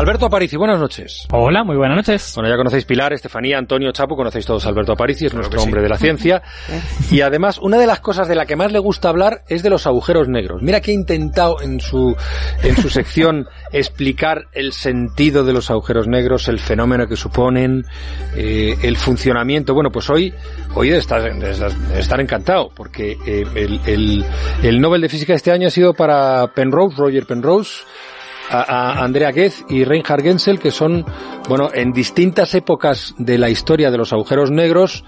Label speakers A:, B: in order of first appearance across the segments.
A: Alberto Aparici, buenas noches.
B: Hola, muy buenas noches.
A: Bueno, ya conocéis Pilar, Estefanía, Antonio, Chapo, conocéis todos a Alberto Aparici, es nuestro hombre de la ciencia. y además, una de las cosas de la que más le gusta hablar es de los agujeros negros. Mira que ha intentado en su, en su sección explicar el sentido de los agujeros negros, el fenómeno que suponen, eh, el funcionamiento. Bueno, pues hoy, hoy estar, estar encantado, porque eh, el, el, el Nobel de Física de este año ha sido para Penrose, Roger Penrose, a, a Andrea Ghez y Reinhard Genzel, que son, bueno, en distintas épocas de la historia de los agujeros negros,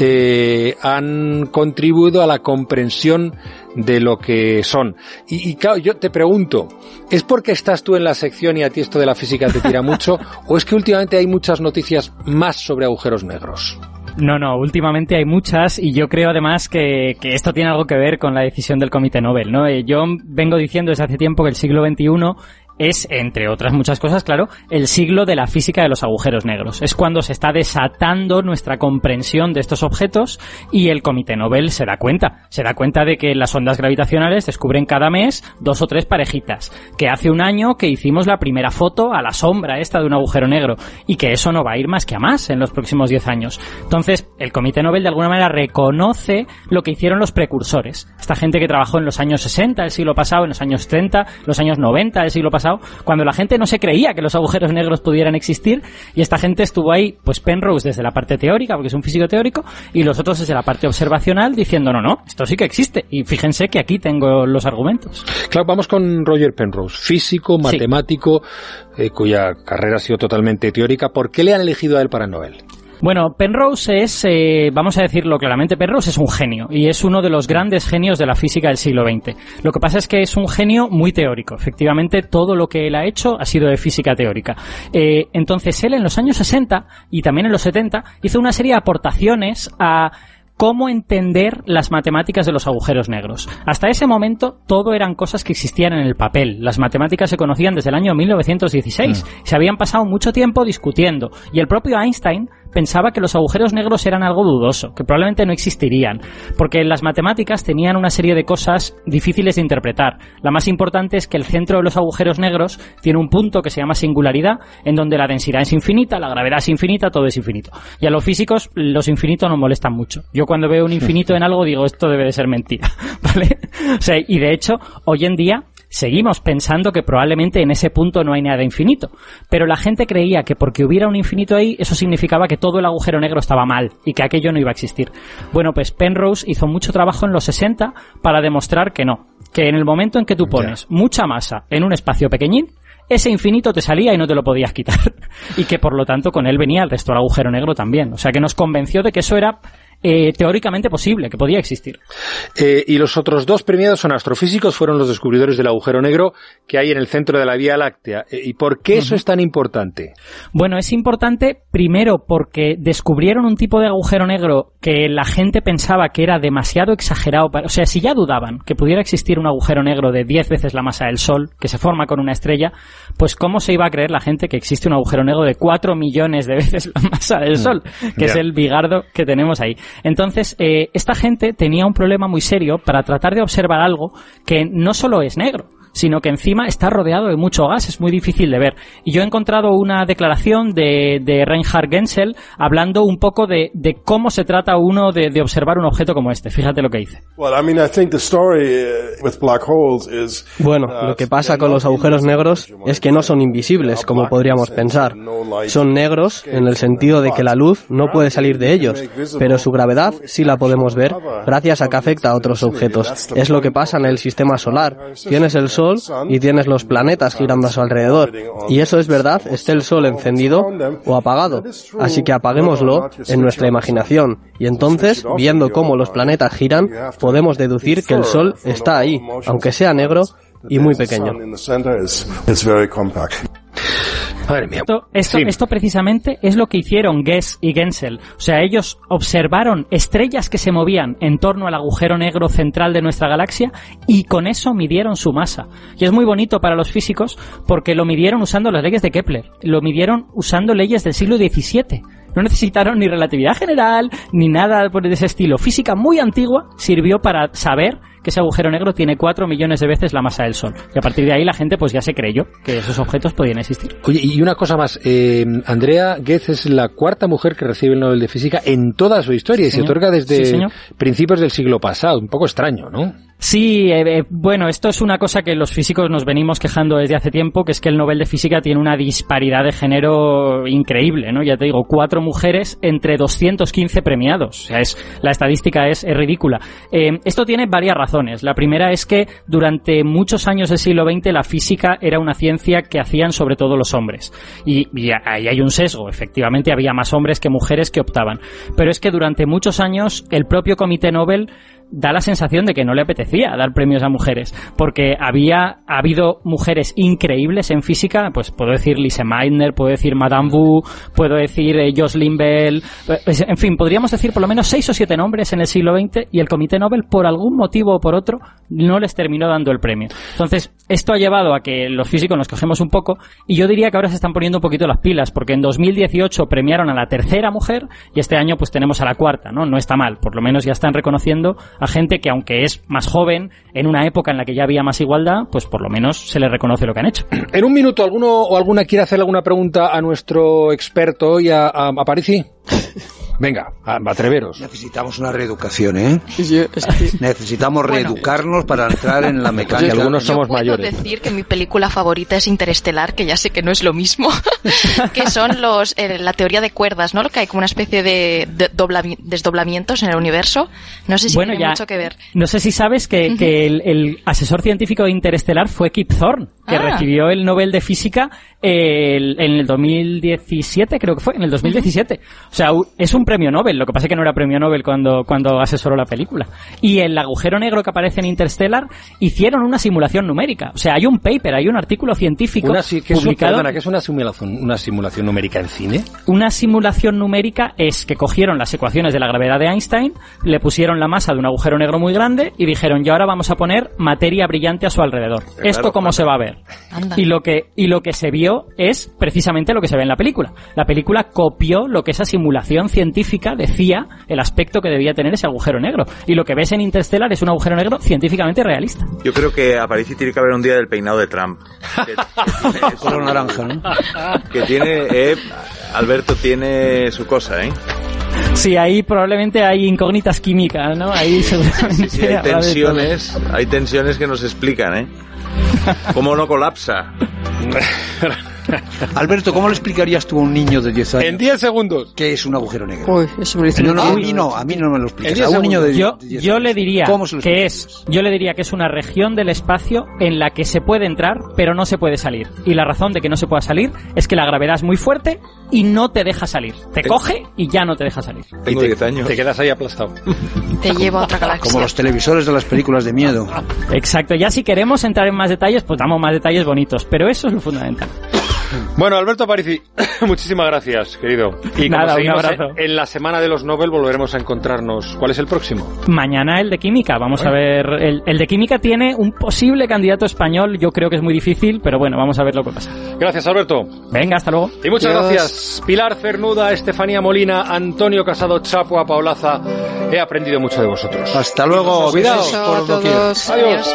A: eh, han contribuido a la comprensión de lo que son. Y, y claro, yo te pregunto, ¿es porque estás tú en la sección y a ti esto de la física te tira mucho? ¿O es que últimamente hay muchas noticias más sobre agujeros negros?
B: No, no, últimamente hay muchas y yo creo además que, que, esto tiene algo que ver con la decisión del Comité Nobel, ¿no? Eh, yo vengo diciendo desde hace tiempo que el siglo XXI es, entre otras muchas cosas, claro, el siglo de la física de los agujeros negros. Es cuando se está desatando nuestra comprensión de estos objetos y el Comité Nobel se da cuenta. Se da cuenta de que las ondas gravitacionales descubren cada mes dos o tres parejitas. Que hace un año que hicimos la primera foto a la sombra esta de un agujero negro y que eso no va a ir más que a más en los próximos diez años. Entonces, el Comité Nobel de alguna manera reconoce lo que hicieron los precursores. Esta gente que trabajó en los años 60 del siglo pasado, en los años 30, los años 90 del siglo pasado, cuando la gente no se creía que los agujeros negros pudieran existir y esta gente estuvo ahí, pues Penrose desde la parte teórica, porque es un físico teórico, y los otros desde la parte observacional diciendo, no, no, esto sí que existe. Y fíjense que aquí tengo los argumentos.
A: Claro, vamos con Roger Penrose, físico, matemático, sí. eh, cuya carrera ha sido totalmente teórica. ¿Por qué le han elegido a él para Nobel?
B: Bueno, Penrose es, eh, vamos a decirlo claramente, Penrose es un genio y es uno de los grandes genios de la física del siglo XX. Lo que pasa es que es un genio muy teórico. Efectivamente, todo lo que él ha hecho ha sido de física teórica. Eh, entonces, él en los años 60 y también en los 70 hizo una serie de aportaciones a cómo entender las matemáticas de los agujeros negros. Hasta ese momento todo eran cosas que existían en el papel. Las matemáticas se conocían desde el año 1916. Mm. Se habían pasado mucho tiempo discutiendo. Y el propio Einstein pensaba que los agujeros negros eran algo dudoso, que probablemente no existirían, porque las matemáticas tenían una serie de cosas difíciles de interpretar. La más importante es que el centro de los agujeros negros tiene un punto que se llama singularidad, en donde la densidad es infinita, la gravedad es infinita, todo es infinito. Y a los físicos los infinitos nos molestan mucho. Yo cuando veo un infinito en algo digo, esto debe de ser mentira, ¿vale? O sea, y de hecho, hoy en día seguimos pensando que probablemente en ese punto no hay nada infinito. Pero la gente creía que porque hubiera un infinito ahí, eso significaba que todo el agujero negro estaba mal y que aquello no iba a existir. Bueno, pues Penrose hizo mucho trabajo en los 60 para demostrar que no. Que en el momento en que tú pones mucha masa en un espacio pequeñín, ese infinito te salía y no te lo podías quitar. y que por lo tanto con él venía el resto del agujero negro también. O sea que nos convenció de que eso era eh, teóricamente posible, que podía existir.
A: Eh, y los otros dos premiados son astrofísicos, fueron los descubridores del agujero negro que hay en el centro de la Vía Láctea. Eh, ¿Y por qué eso uh -huh. es tan importante?
B: Bueno, es importante primero porque descubrieron un tipo de agujero negro que la gente pensaba que era demasiado exagerado. Para, o sea, si ya dudaban que pudiera existir un agujero negro de 10 veces la masa del Sol, que se forma con una estrella, pues ¿cómo se iba a creer la gente que existe un agujero negro de 4 millones de veces la masa del Sol? Que yeah. es el bigardo que tenemos ahí. Entonces, eh, esta gente tenía un problema muy serio para tratar de observar algo que no solo es negro, sino que encima está rodeado de mucho gas, es muy difícil de ver. Y yo he encontrado una declaración de, de Reinhard Genzel hablando un poco de, de cómo se trata uno de, de, observar un objeto como este. Fíjate lo que dice.
C: Bueno, lo que pasa con los agujeros negros es que no son invisibles, como podríamos pensar. Son negros en el sentido de que la luz no puede salir de ellos, pero su gravedad sí la podemos ver gracias a que afecta a otros objetos. Es lo que pasa en el sistema solar. Tienes el Y tienes los planetas girando a su alrededor. Y eso es verdad, esté el Sol encendido o apagado. Así que apaguémoslo en nuestra imaginación. Y entonces, viendo cómo los planetas giran, podemos deducir que el Sol está ahí, aunque sea negro y muy pequeño.
B: Esto, esto, precisamente es lo que hicieron Guess y Gensel. O sea, ellos observaron estrellas que se movían en torno al agujero negro central de nuestra galaxia y con eso midieron su masa. Y es muy bonito para los físicos porque lo midieron usando las leyes de Kepler. Lo midieron usando leyes del siglo XVII. No necesitaron ni relatividad general ni nada de ese estilo. Física muy antigua sirvió para saber que ese agujero negro tiene 4 millones de veces la masa del Sol. Y a partir de ahí la gente pues ya se creyó que esos objetos podían existir.
A: Oye, y una cosa más. Eh, Andrea Goetz es la cuarta mujer que recibe el Nobel de Física en toda su historia y se otorga desde principios del siglo pasado. Un poco extraño, ¿no?
B: Sí, eh, eh, bueno, esto es una cosa que los físicos nos venimos quejando desde hace tiempo, que es que el Nobel de Física tiene una disparidad de género increíble, ¿no? Ya te digo, cuatro mujeres entre 215 premiados. O sea, es, la estadística es, ridícula. Eh, esto tiene varias razones. La primera es que durante muchos años del siglo XX la física era una ciencia que hacían sobre todo los hombres. Y, y ahí hay un sesgo. Efectivamente, había más hombres que mujeres que optaban. Pero es que durante muchos años el propio Comité Nobel da la sensación de que no le apetecía dar premios a mujeres, porque había habido mujeres increíbles en física, pues puedo decir Lise Meitner, puedo decir Madame Wu, puedo decir eh, Jocelyn Bell, eh, en fin, podríamos decir por lo menos seis o siete nombres en el siglo XX y el Comité Nobel, por algún motivo o por otro, no les terminó dando el premio. Entonces, esto ha llevado a que los físicos nos cogemos un poco y yo diría que ahora se están poniendo un poquito las pilas, porque en 2018 premiaron a la tercera mujer y este año pues tenemos a la cuarta, ¿no? No está mal, por lo menos ya están reconociendo a gente que aunque es más joven, en una época en la que ya había más igualdad, pues por lo menos se le reconoce lo que han hecho.
A: En un minuto, ¿alguno o alguna quiere hacer alguna pregunta a nuestro experto hoy, a, a, a Parisi? Venga, atreveros.
D: Necesitamos una reeducación, ¿eh? Necesitamos reeducarnos para entrar en la mecánica.
A: algunos somos
E: Yo puedo
A: mayores.
E: decir que mi película favorita es Interestelar, que ya sé que no es lo mismo, que son los eh, la teoría de cuerdas, ¿no? Lo que hay como una especie de, de desdoblamientos en el universo. No sé si
B: bueno,
E: tiene
B: ya,
E: mucho que ver.
B: no sé si sabes que, que el, el asesor científico de Interestelar fue Kip Thorne, que
E: Ah.
B: recibió el Nobel de Física el- en el 2017, creo que fue, en el 2017. O sea, es un premio Nobel, lo que pasa es que no era premio Nobel cuando, cuando asesoró la película. Y el agujero negro que aparece en Interstellar hicieron una simulación numérica. O sea, hay un paper, hay un artículo científico
A: Una, si- ¿qué es, un-
B: publicado.
A: perdona, ¿qué es una simulación, una simulación numérica en cine?
B: Una simulación numérica es que cogieron las ecuaciones de la gravedad de Einstein, le pusieron la masa de un agujero negro muy grande y dijeron, y ahora vamos a poner materia brillante a su alrededor. ¿Esto cómo se va a ver?
E: Anda.
B: Y lo que y lo que se vio es precisamente lo que se ve en la película. La película copió lo que esa simulación científica decía el aspecto que debía tener ese agujero negro. Y lo que ves en Interstellar es un agujero negro científicamente realista.
F: Yo creo que a París tiene que haber un día del peinado de Trump. Que, que
D: Color naranja, ¿no?
F: que tiene, eh, Alberto tiene su cosa, ¿eh?
B: Sí, ahí probablemente hay incógnitas químicas, ¿no? Ahí seguramente
F: Sí, hay tensiones, hay tensiones que nos explican, ¿eh? ¿Cómo no colapsa? ¡Gracias!
D: Alberto, ¿cómo le explicarías tú a un niño de 10 años
A: En 10 segundos.
D: qué es un agujero negro?
G: Uy, eso me dice
D: No, no, a mí no, a mí no me lo explicas. A un niño de
B: Yo,
D: 10
B: yo
D: años.
B: le diría
D: ¿Cómo se lo
B: que es, yo le diría que es una región del espacio en la que se puede entrar, pero no se puede salir. Y la razón de que no se pueda salir es que la gravedad es muy fuerte y no te deja salir. Te coge y ya no te deja salir.
F: Tengo
A: Y te-
F: 10 años.
A: Te quedas ahí aplastado.
E: Te lleva a otra galaxia.
D: Como los televisores de las películas de miedo.
B: Exacto. Ya si queremos entrar en más detalles, pues damos más detalles bonitos. Pero eso es lo fundamental.
A: Bueno, Alberto Aparici, muchísimas gracias, querido. Y como
B: Nada, un
A: seguimos
B: abrazo.
A: en, la semana de los Nobel volveremos a encontrarnos. ¿Cuál es el próximo?
B: Mañana el de química. Vamos a ver. El, el de química tiene un posible candidato español. Yo creo que es muy difícil, pero bueno, vamos a ver lo que pasa.
A: Gracias, Alberto.
B: Venga, hasta luego.
A: Y muchas
G: Adiós.
A: gracias, Pilar Cernuda, Estefanía Molina, Antonio Casado Chapo, a Paulaza. He aprendido mucho de vosotros.
D: Hasta luego.
G: Beso
D: por
G: a
D: doquier.
G: todos.
A: Adiós.